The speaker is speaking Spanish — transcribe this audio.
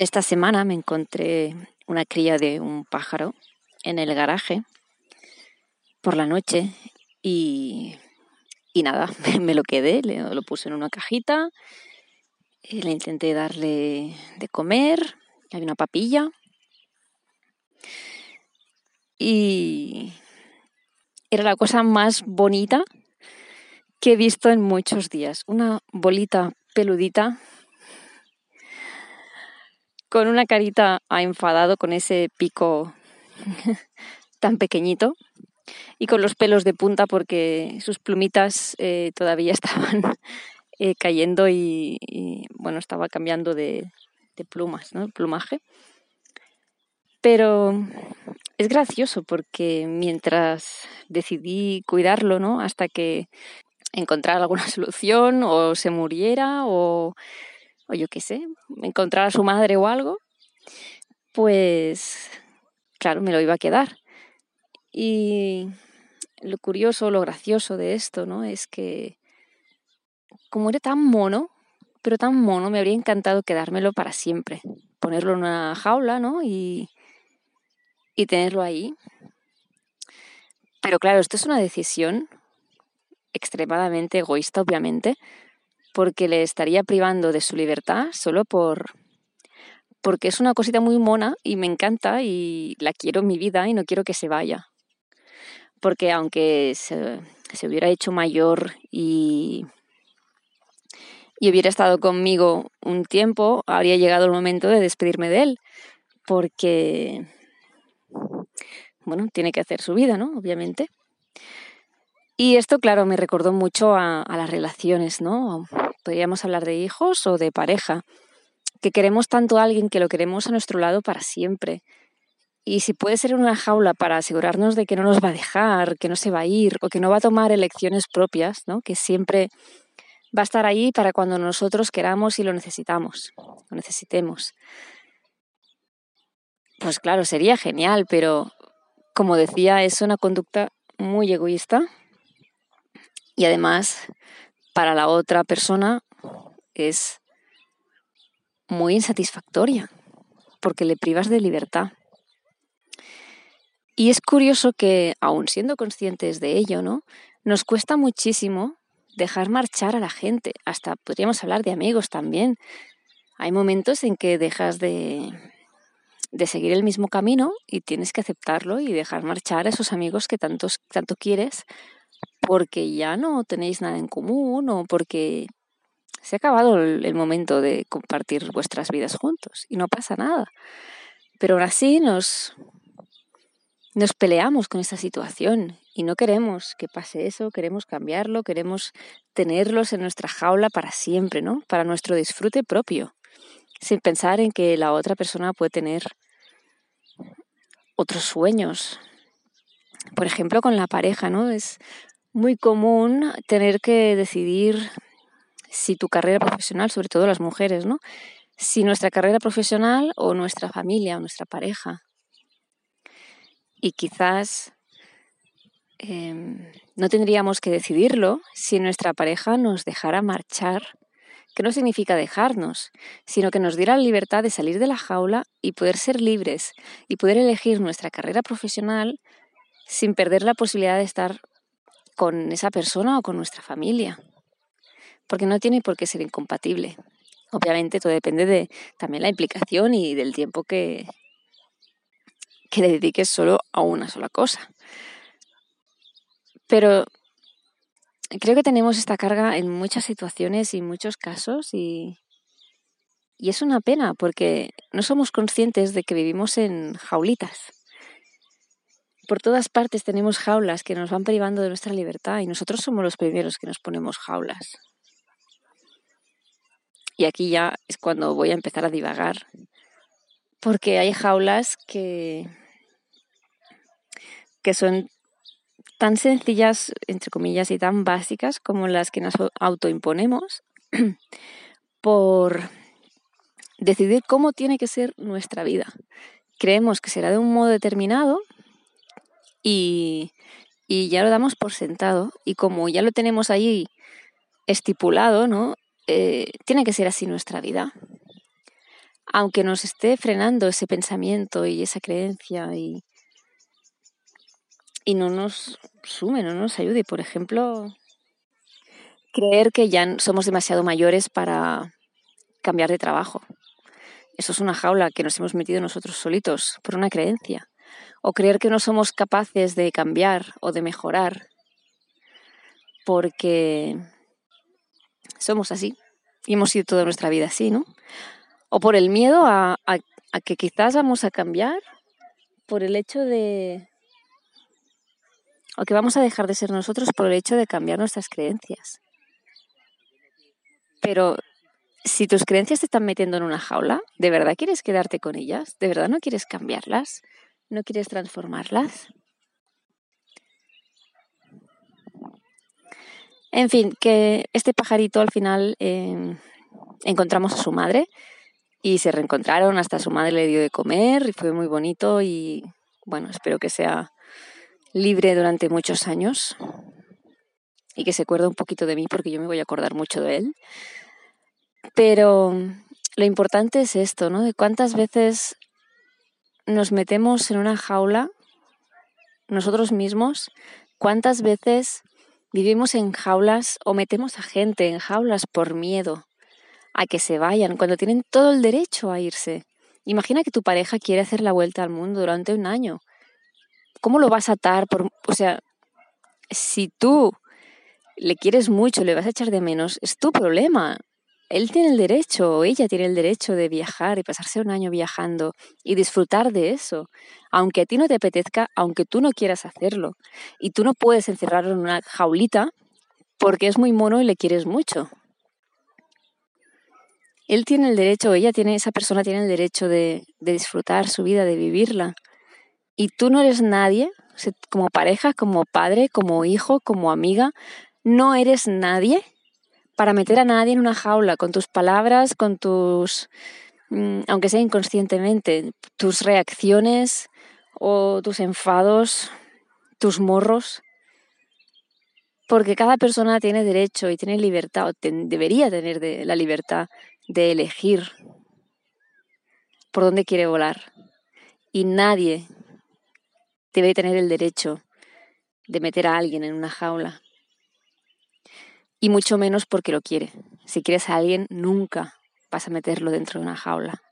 esta semana me encontré una cría de un pájaro en el garaje por la noche y, nada, me lo quedé, lo puse en una cajita, y le intenté darle de comer, hay una papilla y era la cosa más bonita que he visto en muchos días. Una bolita peludita con una carita enfadado, con ese pico tan pequeñito y con los pelos de punta porque sus plumitas eh, todavía estaban eh, cayendo y, bueno, estaba cambiando de, plumas, ¿no? Plumaje. Pero es gracioso porque mientras decidí cuidarlo, ¿no? Hasta que encontrara alguna solución o se muriera o, o yo qué sé, encontrara a su madre o algo, pues claro, me lo iba a quedar. Y lo curioso, lo gracioso de esto, ¿no? Es que como era tan mono, pero tan mono, me habría encantado quedármelo para siempre. Ponerlo en una jaula, ¿no? Y, y tenerlo ahí. Pero claro, esto es una decisión extremadamente egoísta, obviamente, porque le estaría privando de su libertad solo por porque es una cosita muy mona y me encanta y la quiero en mi vida y no quiero que se vaya. Porque aunque se, se hubiera hecho mayor y, y hubiera estado conmigo un tiempo, habría llegado el momento de despedirme de él. Porque bueno, tiene que hacer su vida, ¿no? Obviamente. Y esto, claro, me recordó mucho a, las relaciones, ¿no? Podríamos hablar de hijos o de pareja, que queremos tanto a alguien que lo queremos a nuestro lado para siempre. Y si puede ser una jaula para asegurarnos de que no nos va a dejar, que no se va a ir o que no va a tomar elecciones propias, ¿no? Que siempre va a estar ahí para cuando nosotros queramos y lo necesitamos, lo necesitemos. Pues claro, sería genial, pero como decía, es una conducta muy egoísta y además para la otra persona es muy insatisfactoria porque le privas de libertad. Y es curioso que, aun siendo conscientes de ello, ¿no? Nos cuesta muchísimo dejar marchar a la gente. Hasta podríamos hablar de amigos también. Hay momentos en que dejas de, de seguir el mismo camino y tienes que aceptarlo y dejar marchar a esos amigos que tanto quieres porque ya no tenéis nada en común o porque se ha acabado el, momento de compartir vuestras vidas juntos y no pasa nada. Pero aún así nos, nos peleamos con esta situación y no queremos que pase eso, queremos cambiarlo, queremos tenerlos en nuestra jaula para siempre, ¿no? Para nuestro disfrute propio sin pensar en que la otra persona puede tener otros sueños. Por ejemplo, con la pareja, ¿no? Es muy común tener que decidir si tu carrera profesional, sobre todo las mujeres, ¿no? Si nuestra carrera profesional o nuestra familia o nuestra pareja. Y quizás em, no tendríamos que decidirlo si nuestra pareja nos dejara marchar que no significa dejarnos, sino que nos diera la libertad de salir de la jaula y poder ser libres y poder elegir nuestra carrera profesional sin perder la posibilidad de estar con esa persona o con nuestra familia. Porque no tiene por qué ser incompatible. Obviamente todo depende de también la implicación y del tiempo que, que le dediques solo a una sola cosa. Pero creo que tenemos esta carga en muchas situaciones y muchos casos y, y es una pena porque no somos conscientes de que vivimos en jaulitas. Por todas partes tenemos jaulas que nos van privando de nuestra libertad y nosotros somos los primeros que nos ponemos jaulas. Y aquí ya es cuando voy a empezar a divagar, porque hay jaulas que, que son tan sencillas, entre comillas, y tan básicas como las que nos autoimponemos por decidir cómo tiene que ser nuestra vida. Creemos que será de un modo determinado y, ya lo damos por sentado. Y como ya lo tenemos ahí estipulado, ¿no? Eh, tiene que ser así nuestra vida. aunque nos esté frenando ese pensamiento y esa creencia y, y no nos sume, no nos ayude. Por ejemplo, creer que ya somos demasiado mayores para cambiar de trabajo. Eso es una jaula que nos hemos metido nosotros solitos por una creencia. O creer que no somos capaces de cambiar o de mejorar porque somos así y hemos sido toda nuestra vida así, ¿no? O por el miedo a, que quizás vamos a cambiar por el hecho de... o que vamos a dejar de ser nosotros por el hecho de cambiar nuestras creencias. Pero si tus creencias te están metiendo en una jaula, ¿de verdad quieres quedarte con ellas? ¿De verdad no quieres cambiarlas? ¿No quieres transformarlas? En fin, que este pajarito al final eh, encontramos a su madre y se reencontraron, hasta su madre le dio de comer y fue muy bonito y bueno, espero que sea libre durante muchos años y que se acuerde un poquito de mí porque yo me voy a acordar mucho de él. Pero lo importante es esto, ¿no? De cuántas veces nos metemos en una jaula nosotros mismos, cuántas veces vivimos en jaulas o metemos a gente en jaulas por miedo a que se vayan cuando tienen todo el derecho a irse. Imagina que tu pareja quiere hacer la vuelta al mundo durante un año. ¿Cómo lo vas a atar? Por, o sea, si tú le quieres mucho, le vas a echar de menos, es tu problema él tiene el derecho o ella tiene el derecho de viajar y pasarse un año viajando y disfrutar de eso, aunque a ti no te apetezca, aunque tú no quieras hacerlo. Y tú no puedes encerrarlo en una jaulita porque es muy mono y le quieres mucho. Él tiene el derecho, ella tiene, esa persona tiene el derecho de, de disfrutar su vida, de vivirla. Y tú no eres nadie, como pareja, como padre, como hijo, como amiga, no eres nadie para meter a nadie en una jaula con tus palabras, con tus, mm, aunque sea inconscientemente, tus reacciones o tus enfados, tus morros. Porque cada persona tiene derecho y tiene libertad, o debería tener la libertad de elegir por dónde quiere volar. Y nadie debe tener el derecho de meter a alguien en una jaula y mucho menos porque lo quiere. Si quieres a alguien, nunca vas a meterlo dentro de una jaula.